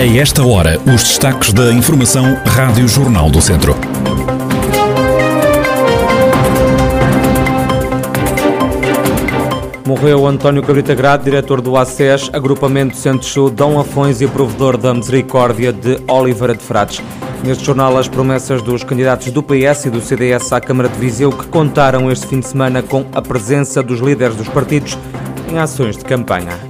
A esta hora, os destaques da Informação Rádio Jornal do Centro. Morreu António Cabrita Grado, diretor do ACES, Agrupamento Centro-Sul, Dom Afões e provedor da Misericórdia de Oliveira de Frades. Neste jornal, as promessas dos candidatos do PS e do CDS à Câmara de Viseu que contaram este fim de semana com a presença dos líderes dos partidos em ações de campanha.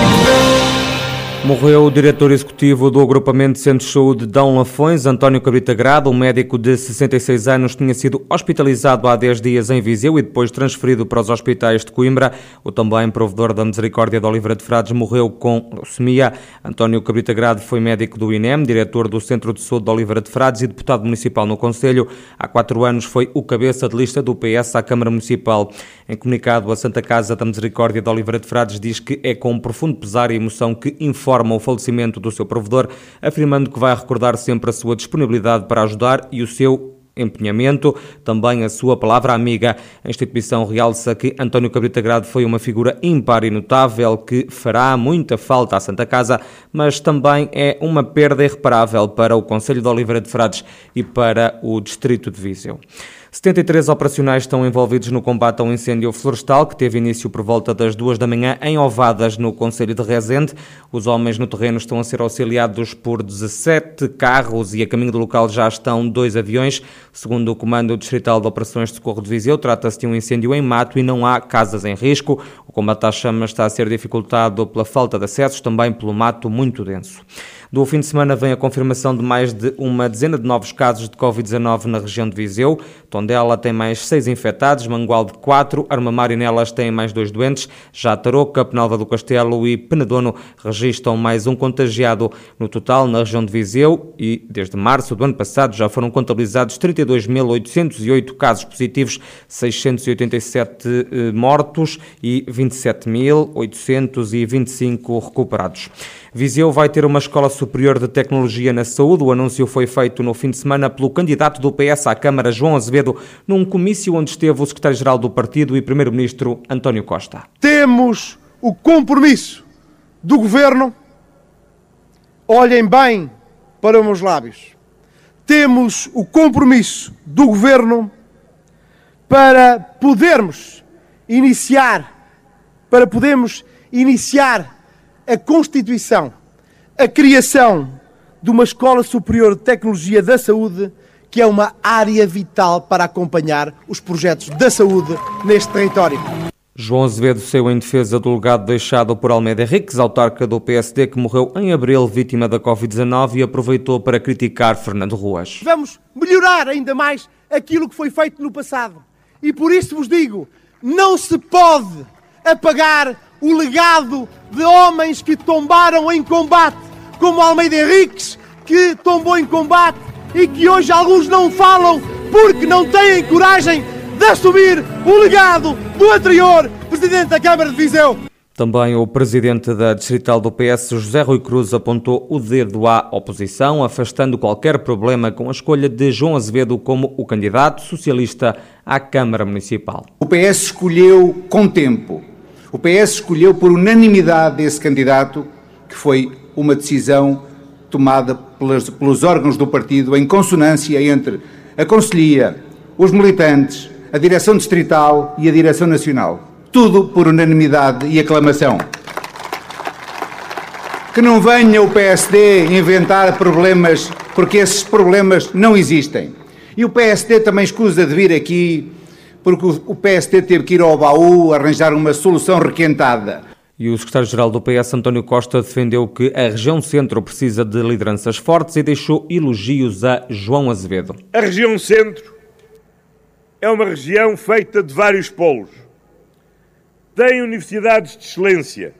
Morreu o diretor executivo do agrupamento de Centro de Saúde Dão Lafões, António Cabrita Grado. Um médico de 66 anos tinha sido hospitalizado há 10 dias em Viseu e depois transferido para os hospitais de Coimbra. O também provedor da Misericórdia de Oliveira de Frades morreu com leucemia. António Cabrita Grado foi médico do INEM, diretor do Centro de Saúde de Oliveira de Frades e deputado municipal no Conselho. Há quatro anos foi o cabeça de lista do PS à Câmara Municipal. Em comunicado, a Santa Casa da Misericórdia de Oliveira de Frades diz que é com profundo pesar e emoção que informa informa o falecimento do seu provedor, afirmando que vai recordar sempre a sua disponibilidade para ajudar e o seu empenhamento, também a sua palavra amiga. A instituição realça que António Cabrita Grado foi uma figura ímpar e notável que fará muita falta à Santa Casa, mas também é uma perda irreparável para o Conselho de Oliveira de Frades e para o Distrito de Viseu. 73 operacionais estão envolvidos no combate ao incêndio florestal que teve início por volta das duas da manhã em Ovadas, no Conselho de Rezende. Os homens no terreno estão a ser auxiliados por 17 carros e a caminho do local já estão dois aviões. Segundo o Comando Distrital de Operações de Socorro de Viseu, trata-se de um incêndio em mato e não há casas em risco. O combate às chamas está a ser dificultado pela falta de acessos, também pelo mato muito denso. Do fim de semana vem a confirmação de mais de uma dezena de novos casos de Covid-19 na região de Viseu. Tondela tem mais seis infectados, Mangualde quatro, Armamar e Nelas têm mais dois doentes, já Tarouca, Penalva do Castelo e Penedono registram mais um contagiado. No total, na região de Viseu, e desde março do ano passado já foram contabilizados 32.808 casos positivos, 687 eh, mortos e 27.825 recuperados. Viseu vai ter uma escola superior de tecnologia na saúde. O anúncio foi feito no fim de semana pelo candidato do PS à Câmara, João Azevedo, num comício onde esteve o secretário-geral do partido e primeiro-ministro António Costa. Temos o compromisso do governo. Olhem bem para os meus lábios. Temos o compromisso do governo para podermos iniciar, para podermos iniciar a constituição, a criação de uma Escola Superior de Tecnologia da Saúde, que é uma área vital para acompanhar os projetos da saúde neste território. João Azevedo saiu em defesa do legado deixado por Almeida Henriques, autarca do PSD, que morreu em abril vítima da Covid-19 e aproveitou para criticar Fernando Ruas. Vamos melhorar ainda mais aquilo que foi feito no passado. E por isso vos digo, não se pode apagar o legado de homens que tombaram em combate, como Almeida Henriques, que tombou em combate e que hoje alguns não falam porque não têm coragem de assumir o legado do anterior Presidente da Câmara de Viseu. Também o presidente da Distrital do PS, José Rui Cruz, apontou o dedo à oposição, afastando qualquer problema com a escolha de João Azevedo como o candidato socialista à Câmara Municipal. O PS escolheu com tempo o PS escolheu por unanimidade esse candidato, que foi uma decisão tomada pelos, pelos órgãos do partido em consonância entre a Conselhia, os militantes, a Direção Distrital e a Direção Nacional. Tudo por unanimidade e aclamação. Que não venha o PSD inventar problemas, porque esses problemas não existem. E o PSD também escusa de vir aqui porque o PST teve que ir ao baú arranjar uma solução requentada. E o secretário-geral do PS, António Costa, defendeu que a região centro precisa de lideranças fortes e deixou elogios a João Azevedo. A região centro é uma região feita de vários polos. Tem universidades de excelência,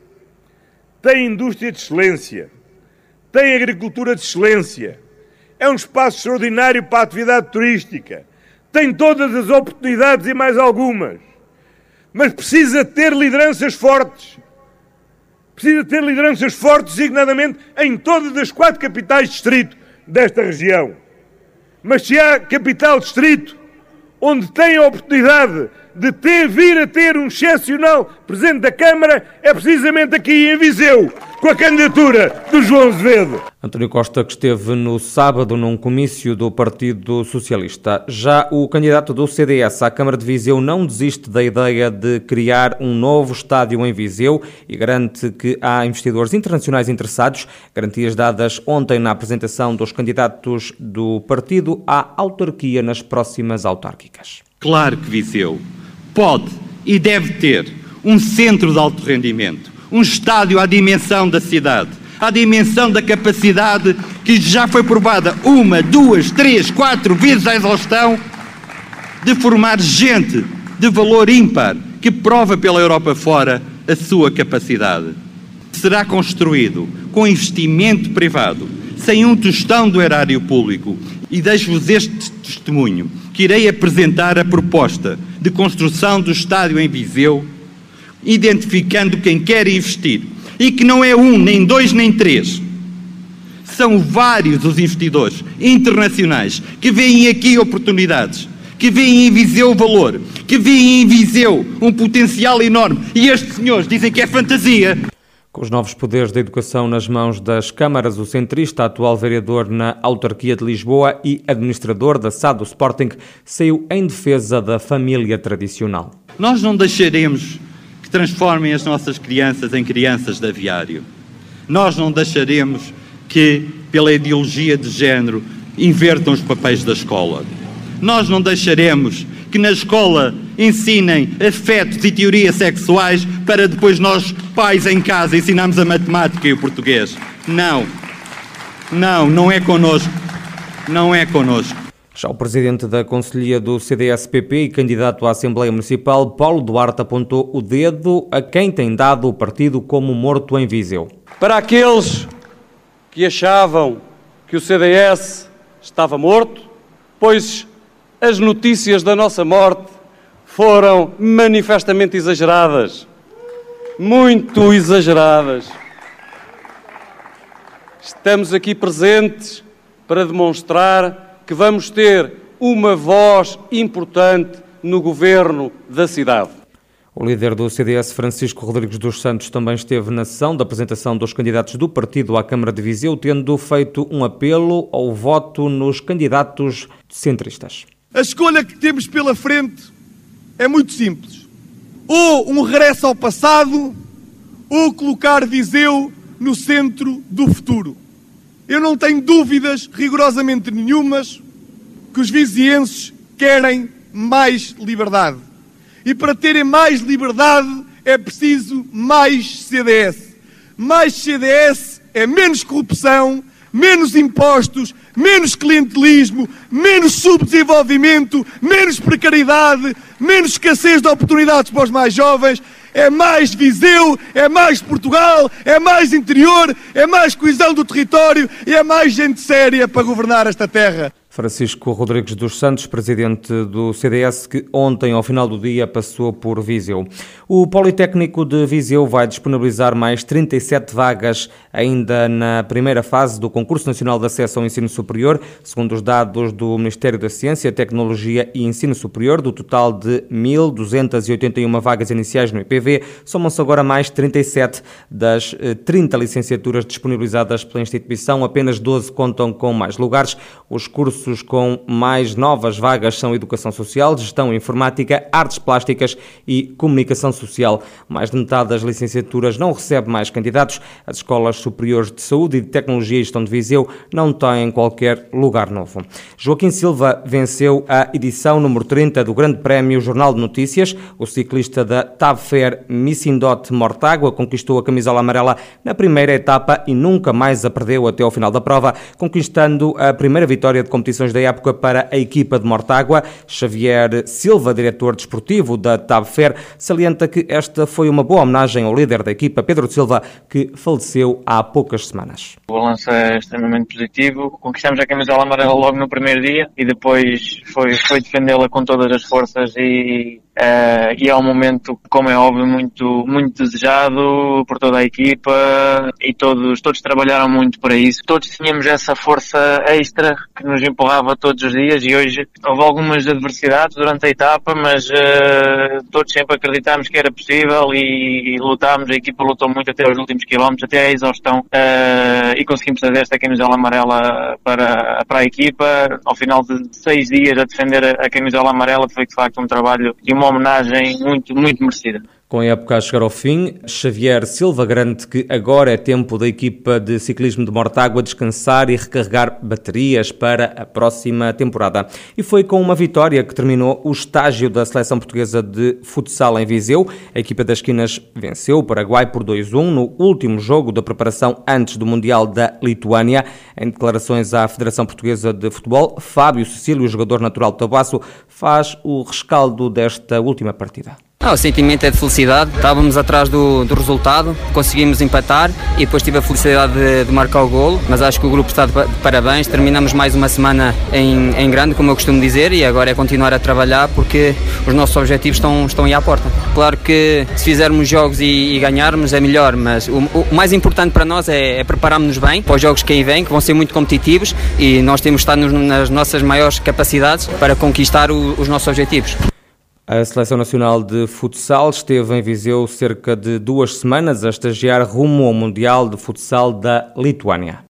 tem indústria de excelência, tem agricultura de excelência, é um espaço extraordinário para a atividade turística tem todas as oportunidades e mais algumas. mas precisa ter lideranças fortes. Precisa ter lideranças fortes, designadamente em todas as quatro capitais de distrito desta região. Mas se há capital distrito onde tem a oportunidade de ter, vir a ter um excepcional Presidente da Câmara, é precisamente aqui em Viseu, com a candidatura do João Azevedo. António Costa, que esteve no sábado num comício do Partido Socialista. Já o candidato do CDS à Câmara de Viseu não desiste da ideia de criar um novo estádio em Viseu e garante que há investidores internacionais interessados, garantias dadas ontem na apresentação dos candidatos do partido à autarquia nas próximas autárquicas. Claro que Viseu pode e deve ter um centro de alto rendimento um estádio à dimensão da cidade, à dimensão da capacidade que já foi provada uma, duas, três, quatro vezes à exaustão de formar gente de valor ímpar que prova pela Europa fora a sua capacidade. Será construído com investimento privado, sem um tostão do erário público. E deixo-vos este testemunho, que irei apresentar a proposta de construção do estádio em Viseu identificando quem quer investir. E que não é um, nem dois, nem três. São vários os investidores internacionais que veem aqui oportunidades, que veem em Viseu valor, que veem em Viseu um potencial enorme. E estes senhores dizem que é fantasia. Com os novos poderes da educação nas mãos das câmaras, o centrista, atual vereador na autarquia de Lisboa e administrador da SAD Sporting, saiu em defesa da família tradicional. Nós não deixaremos transformem as nossas crianças em crianças de aviário. Nós não deixaremos que, pela ideologia de género, invertam os papéis da escola. Nós não deixaremos que na escola ensinem afetos e teorias sexuais para depois nós, pais em casa, ensinarmos a matemática e o português. Não. Não, não é connosco. Não é connosco. Já o presidente da Conselhia do CDS-PP e candidato à Assembleia Municipal, Paulo Duarte, apontou o dedo a quem tem dado o partido como morto em Viseu. Para aqueles que achavam que o CDS estava morto, pois as notícias da nossa morte foram manifestamente exageradas. Muito exageradas. Estamos aqui presentes para demonstrar que vamos ter uma voz importante no governo da cidade. O líder do CDS, Francisco Rodrigues dos Santos, também esteve na sessão da apresentação dos candidatos do partido à Câmara de Viseu, tendo feito um apelo ao voto nos candidatos centristas. A escolha que temos pela frente é muito simples. Ou um regresso ao passado, ou colocar Viseu no centro do futuro. Eu não tenho dúvidas rigorosamente nenhumas que os vizienses querem mais liberdade. E para terem mais liberdade é preciso mais CDS. Mais CDS é menos corrupção, menos impostos, menos clientelismo, menos subdesenvolvimento, menos precariedade, menos escassez de oportunidades para os mais jovens é mais Viseu, é mais Portugal, é mais interior, é mais coesão do território e é mais gente séria para governar esta terra. Francisco Rodrigues dos Santos, presidente do CDS, que ontem, ao final do dia, passou por Viseu. O Politécnico de Viseu vai disponibilizar mais 37 vagas ainda na primeira fase do Concurso Nacional de Acesso ao Ensino Superior, segundo os dados do Ministério da Ciência, Tecnologia e Ensino Superior, do total de 1.281 vagas iniciais no IPV, somam-se agora mais 37 das 30 eh, licenciaturas disponibilizadas pela instituição, apenas 12 contam com mais lugares. Os cursos cursos com mais novas vagas são Educação Social, Gestão Informática, Artes Plásticas e Comunicação Social. Mais de metade das licenciaturas não recebe mais candidatos. As escolas superiores de saúde e de tecnologia e gestão de Viseu não têm qualquer lugar novo. Joaquim Silva venceu a edição número 30 do Grande Prémio Jornal de Notícias. O ciclista da TAB Fair Missindot Mortágua conquistou a camisola amarela na primeira etapa e nunca mais a perdeu até ao final da prova, conquistando a primeira vitória de competição competições da época para a equipa de Mortágua. Xavier Silva, diretor desportivo da TABFER, salienta que esta foi uma boa homenagem ao líder da equipa, Pedro Silva, que faleceu há poucas semanas. O balanço é extremamente positivo. Conquistamos a camisola amarela logo no primeiro dia e depois foi, foi defendê-la com todas as forças e uh, e é um momento, como é óbvio, muito, muito desejado por toda a equipa e todos, todos trabalharam muito para isso. Todos tínhamos essa força extra que nos empurrava todos os dias e hoje houve algumas adversidades durante a etapa, mas uh, todos sempre acreditámos que era possível e, e lutámos, a equipa lutou muito até os últimos quilómetros, até a exaustão uh, e conseguimos fazer esta camisola amarela para, para a equipa. Ao final de seis dias a defender a, a camisola amarela foi de facto um trabalho e uma homenagem muito, muito merecida. Com a época a chegar ao fim, Xavier Silva garante que agora é tempo da equipa de ciclismo de Mortágua descansar e recarregar baterias para a próxima temporada. E foi com uma vitória que terminou o estágio da seleção portuguesa de futsal em Viseu. A equipa das Quinas venceu o Paraguai por 2-1 no último jogo da preparação antes do Mundial da Lituânia. Em declarações à Federação Portuguesa de Futebol, Fábio Cecílio, jogador natural de Tabasso, faz o rescaldo desta última partida. Ah, o sentimento é de felicidade. Estávamos atrás do, do resultado, conseguimos empatar e depois tive a felicidade de, de, marcar o golo. Mas acho que o grupo está de, de parabéns. Terminamos mais uma semana em, em, grande, como eu costumo dizer, e agora é continuar a trabalhar porque os nossos objetivos estão, estão aí à porta. Claro que se fizermos jogos e, e ganharmos é melhor, mas o, o, mais importante para nós é, é prepararmos-nos bem para os jogos que aí vêm, que vão ser muito competitivos e nós temos de estar nas nossas maiores capacidades para conquistar o, os nossos objetivos. A Seleção Nacional de Futsal esteve em Viseu cerca de duas semanas a estagiar rumo ao Mundial de Futsal da Lituânia.